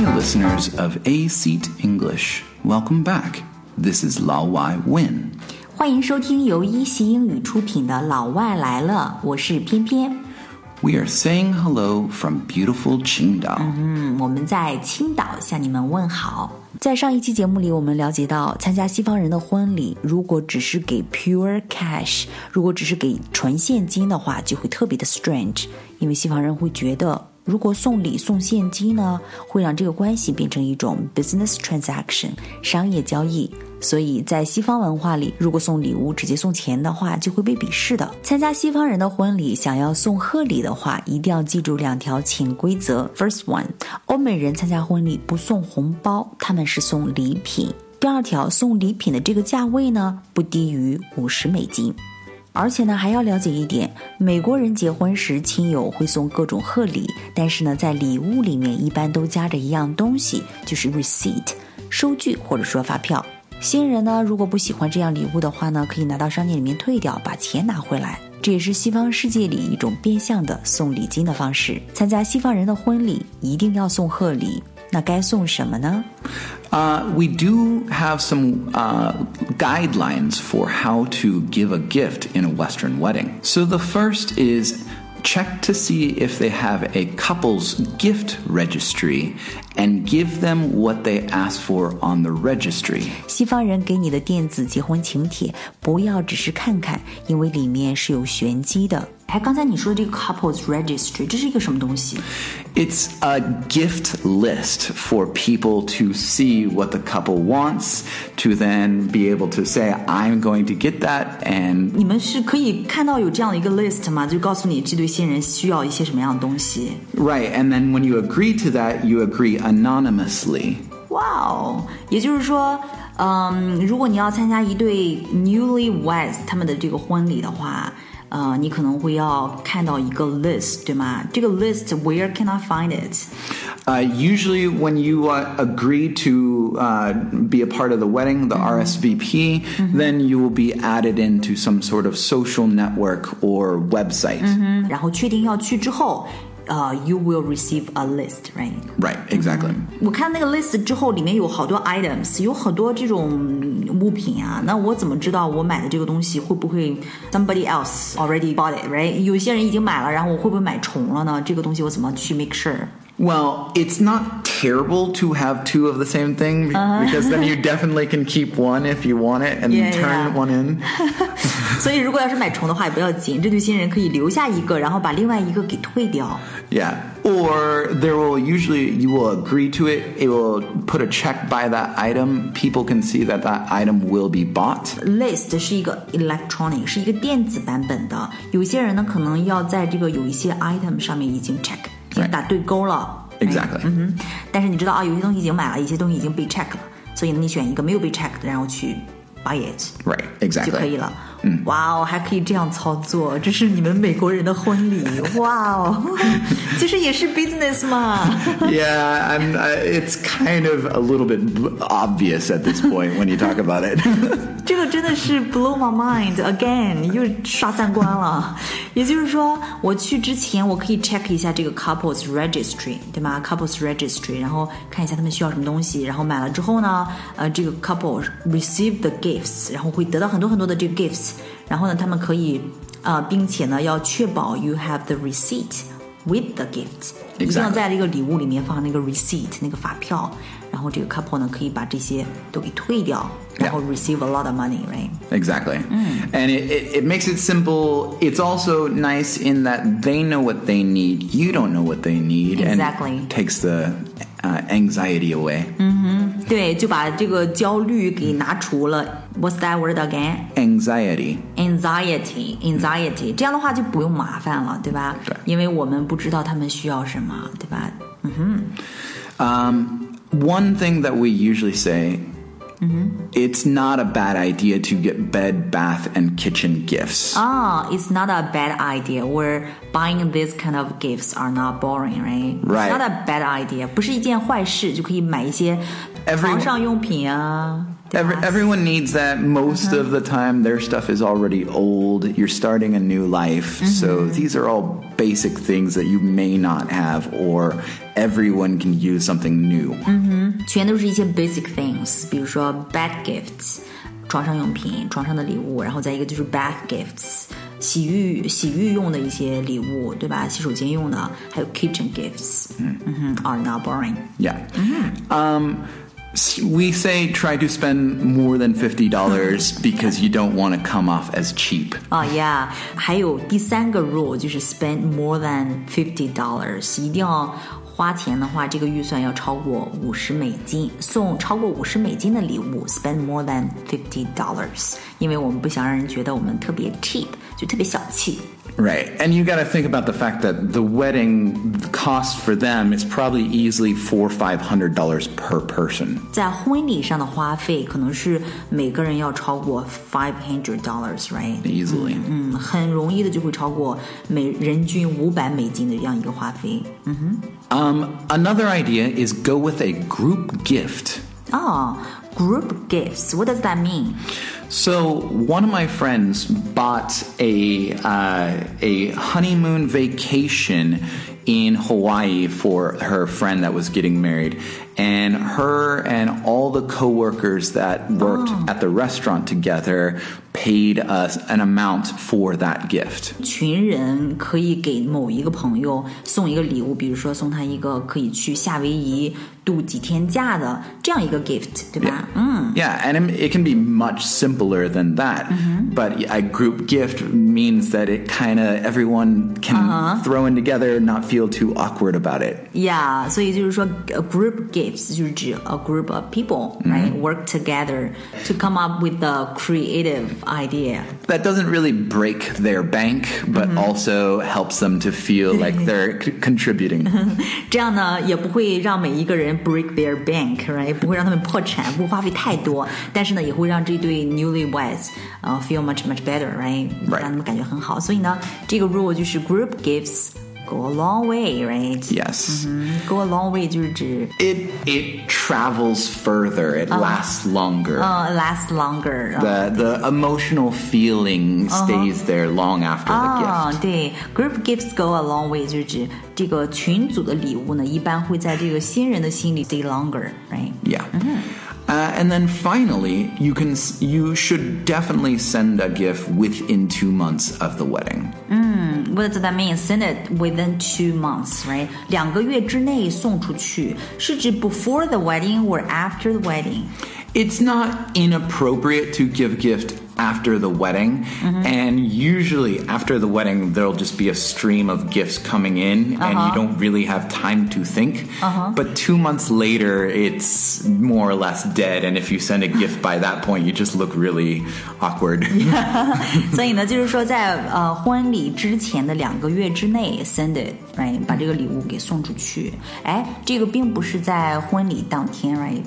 Hi, listeners of A Seat English. Welcome back. This is 老外 Win. 欢迎收听由一席英语出品的《老外来了》，我是翩翩。We are saying hello from beautiful Qingdao. 嗯，我们在青岛向你们问好。在上一期节目里，我们了解到，参加西方人的婚礼，如果只是给 pure cash，如果只是给纯现金的话，就会特别的 strange，因为西方人会觉得如果送礼送现金呢，会让这个关系变成一种 business transaction 商业交易。所以在西方文化里，如果送礼物直接送钱的话，就会被鄙视的。参加西方人的婚礼，想要送贺礼的话，一定要记住两条潜规则。First one，欧美人参加婚礼不送红包，他们是送礼品。第二条，送礼品的这个价位呢，不低于五十美金。而且呢，还要了解一点，美国人结婚时，亲友会送各种贺礼，但是呢，在礼物里面一般都夹着一样东西，就是 receipt，收据或者说发票。新人呢，如果不喜欢这样礼物的话呢，可以拿到商店里面退掉，把钱拿回来。这也是西方世界里一种变相的送礼金的方式。参加西方人的婚礼，一定要送贺礼。那该送什么呢？ Uh, we do have some uh, guidelines for how to give a gift in a Western wedding. So the first is check to see if they have a couple's gift registry and give them what they ask for on the registry. 西方人给你的电子结婚请帖，不要只是看看，因为里面是有玄机的。哎，刚才你说的这个 couples registry，这是一个什么东西？ It's a gift list for people to see what the couple wants, to then be able to say, I'm going to get that, and 你们是可以看到有这样的一个 list 吗？就告诉你这对新人需要一些什么样的东西。 right, and then when you agree to that, you agree anonymously. 哇哦，也就是说，嗯，如果你要参加一对 newlyweds 他们的这个婚礼的话。 呃，你可能会要看到一个 list，对吗？这个 list where can I find it？ Uh, usually, when you uh, agree to uh, be a part of the wedding, the RSVP, then you will be added into some sort of social network or website. 然后确定要去之后， 呃、y o u will receive a list，right？ Right, exactly. 我看那个 list 之后，里面有好多 items，有很多这种物品啊。那我怎么知道我买的这个东西会不会 somebody else already bought it，right？有些人已经买了，然后我会不会买重了呢？这个东西我怎么去 make sure？ Well, it's not terrible to have two of the same thing be- because then you definitely can keep one if you want it and Yeah, turn yeah. one in. 所以如果要是买重的话也不要紧，这对新人可以留下一个，然后把另外一个给退掉。 Yeah. Or there will usually, you will agree to it, it will put a check by that item. People can see that that item will be bought. list 是一个 electronic，是一个电子版本的。有些人呢，可能要在这个有一些 item 上面已经 check，已经 Right. 打对勾了。 Exactly. 嗯哼，但是你知道啊，有些东西已经买了，有些东西已经被 check 了，所以呢，你选一个没有被 check 的，然后去 buy it。 Right, 就可以 exactly. 了。哇哦，还可以这样操作，这是你们美国人的婚礼，哇哦，其实也是 business 嘛。 yeah, and uh, it's kind of a little bit b- obvious at this point when you talk about it. 这个真的是 blow my mind again，又刷三观了。也就是说，我去之前我可以 check 一下这个 couples registry，对吗？couples registry，然后看一下他们需要什么东西，然后买了之后呢，呃，这个 couple receive the gifts，然后会得到很多很多的这个 gifts，然后呢，他们可以呃，并且呢，要确保 you have the receipt with the gift，一定要 Exactly. 在这个礼物里面放那个 receipt 那个发票，然后这个 couple 呢可以把这些都给退掉，然后 receive a lot of money，right？ Exactly. And it, it, it makes it simple. It's also nice in that they know what they need. You don't know what they need. Exactly. And it takes the uh, anxiety away. 对，就把这个焦虑给拿除了。 What's that word again? Anxiety. Anxiety, anxiety。这样的话就不用麻烦了，对吧？对因为我们不知道他们需要什么，对吧？ Um, one thing that we usually say it's not a bad idea to get bed, bath, and kitchen gifts. Ah, it's not a bad idea. We're buying these kind of gifts are not boring, right? Right. It's not a bad idea. 不是一件坏事，就可以买一些 Every- 床上用品啊。 Every, everyone needs that. Most of the time, their stuff is already old. You're starting a new life. So these are all basic things that you may not have, or everyone can use something new. 全都是一些 basic things，比如说 bed gifts，床上用品、床上的礼物，然后再一个就是 bath gifts，洗浴洗浴用的一些礼物，对吧？洗手间用的，还有 kitchen gifts，嗯哼，are not boring。 Yeah. Um, s- we say try to spend more than $50 because you don't want to come off as cheap. 啊、yeah，还有第三个 rule 就是 spend more than fifty dollars，一定要花钱的话，这个预算要超过五十美金，送超过五十美金的礼物，spend more than fifty dollars，因为我们不想让人觉得我们特别 cheap， 就特别小气。 Right. And you got to think about the fact that the wedding cost for them is probably easily four or five hundred dollars per person. 在婚礼上的花费可能是每个人要超过 five hundred dollars，right？ Easily. 嗯，很容易的就会超过每人均五百美金的这样一个花费。 Um, another idea is go with a group gift. 哦、g r o u p gifts，what does that mean？ So one of my friends bought a uh, a honeymoon vacation in Hawaii for her friend that was getting married, and her and all the coworkers that worked at the restaurant together paid us an amount for that gift. 群人可以给某一个朋友送一个礼物，比如说送他一个可以去夏威夷度几天假的这样一个 gift，对吧？嗯， Yeah, and it it can be much simpler than that. But a group gift means that it kind of everyone can throw in together, not feel too awkward about it. Yeah，所以就是说，a group gifts 就是指 a group of people，right、work together to come up with a creative idea。 That doesn't really break their bank, but also helps them to feel like they're c- contributing. 这样呢，也不会让每一个人 break their bank，right？不会让他们破产，不会花费太多，但是呢，也会让这对 newlyweds 呃 feel much much better，right？ Right 让他们感觉很好。所以呢，这个 rule 就是 group gifts go a long way，right？ Yes. Go a long way 就是指 It it travels further. It lasts longer. 呃 last longer。 the the emotional feeling stays there long after the 啊 gift.，对，group gifts go a long way 就是指这个群组的礼物呢，一般会在这个新人的心里 stay longer，right？ Yeah. Uh, and then finally, you can s- you should definitely send a gift within two months of the wedding. What does that mean? Send it within two months, right? 两个月之内送出去，是指 before the wedding or after the wedding? It's not inappropriate to give gift after the wedding, and usually after the wedding there'll just be a stream of gifts coming in, and you don't really have time to think. But two months later, it's more or less dead, and if you send a gift by that point, you just look really awkward. 所以呢，就是说在呃婚礼之前的两个月之内 send it, right? 把这个礼物给送出去。哎，这个并不是在婚礼当天，right?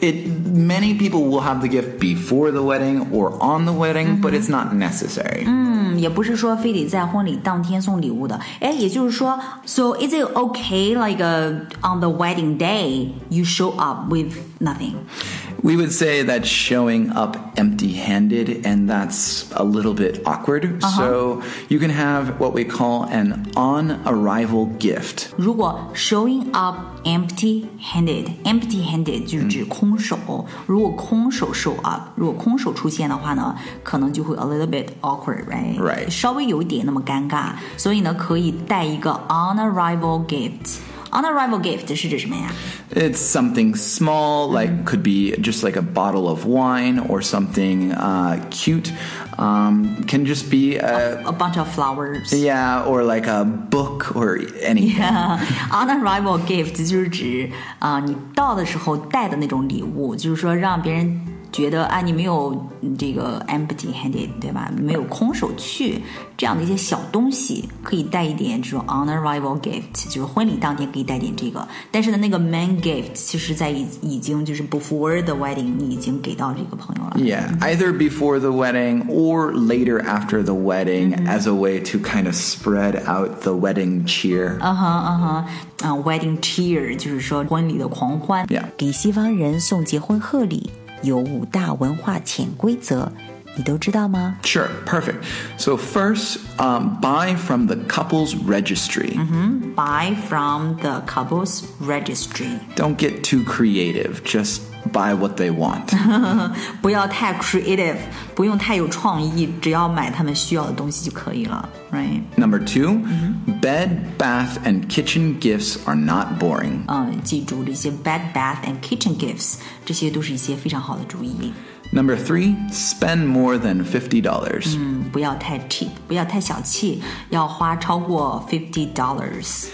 It many people will have the gift before the wedding or on the wedding, but it's not necessary. 嗯，也不是说非得在婚礼当天送礼物的。哎，也就是说，so is it okay like uh, on the wedding day you show up with nothing? We would say that showing up empty-handed, and that's a little bit awkward. So you can have what we call an on-arrival gift. 如果 showing up empty-handed，empty handed 就是指空手。如果空手 show up，如果空手出现的话呢，可能就会 a little bit awkward，right？ Right 稍微有一点那么尴尬，所以呢，可以带一个 on arrival gift。 on arrival gift 是指什么呀？ It's something small, like could be just like a bottle of wine or something uh, cute. Um, can just be a A bunch of flowers。 yeah, or like a book or anything. on arrival gift 就是指啊、你到的时候带的那种礼物，就是说让别人 觉得啊，你没有嗯这个 empty handed，对吧？没有空手去这样的一些小东西，可以带一点这种 on arrival gift，就是婚礼当天可以带点这个。但是呢，那个 main gift 其实在已已经就是 before the wedding，你已经给到这个朋友了。 Yeah, either before the wedding or later after the wedding as a way to kind of spread out the wedding cheer. 嗯哼嗯哼，啊、w e d d i n g cheer 就是说婚礼的狂欢 Yeah. 给西方人送结婚贺礼 有五大文化潜规则，你都知道吗？ Sure, perfect. So, first, um, buy from the couple's registry. Buy from the couple's registry， Don't get too creative, just buy what they want. 不要太 creative，不用太有创意，只要买他们需要的东西就可以了，right？ Number 2 bed, bath, and kitchen gifts are not boring. 嗯，记住这些 bed, bath and kitchen gifts，这些都是一些非常好的主意。 Number 3 spend more than $50. 嗯，不要太 cheap，不要太小气，要花超过 fifty dollars。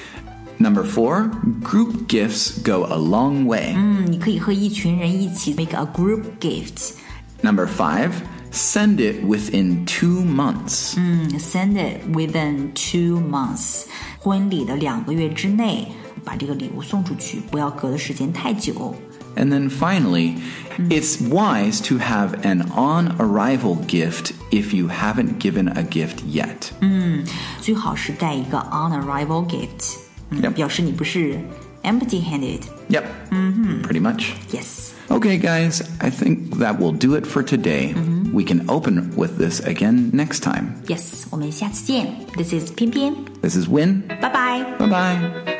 Number 4 group gifts go a long way. 嗯，你可以和一群人一起 make a group gift。 Number 5 send it within two months. 嗯，send it within two months，婚礼的两个月之内把这个礼物送出去，不要隔的时间太久。 And then finally, it's wise to have an on arrival gift if you haven't given a gift yet. 最好是带一个 on arrival gift，嗯 Yep 表示你不是 empty handed。 Yep. Pretty much. Yes， Okay, guys, I think that will do it for today. We can open with this again next time. yes，我们下次见。This is 偏偏， This is Win. 拜拜。 Bye bye.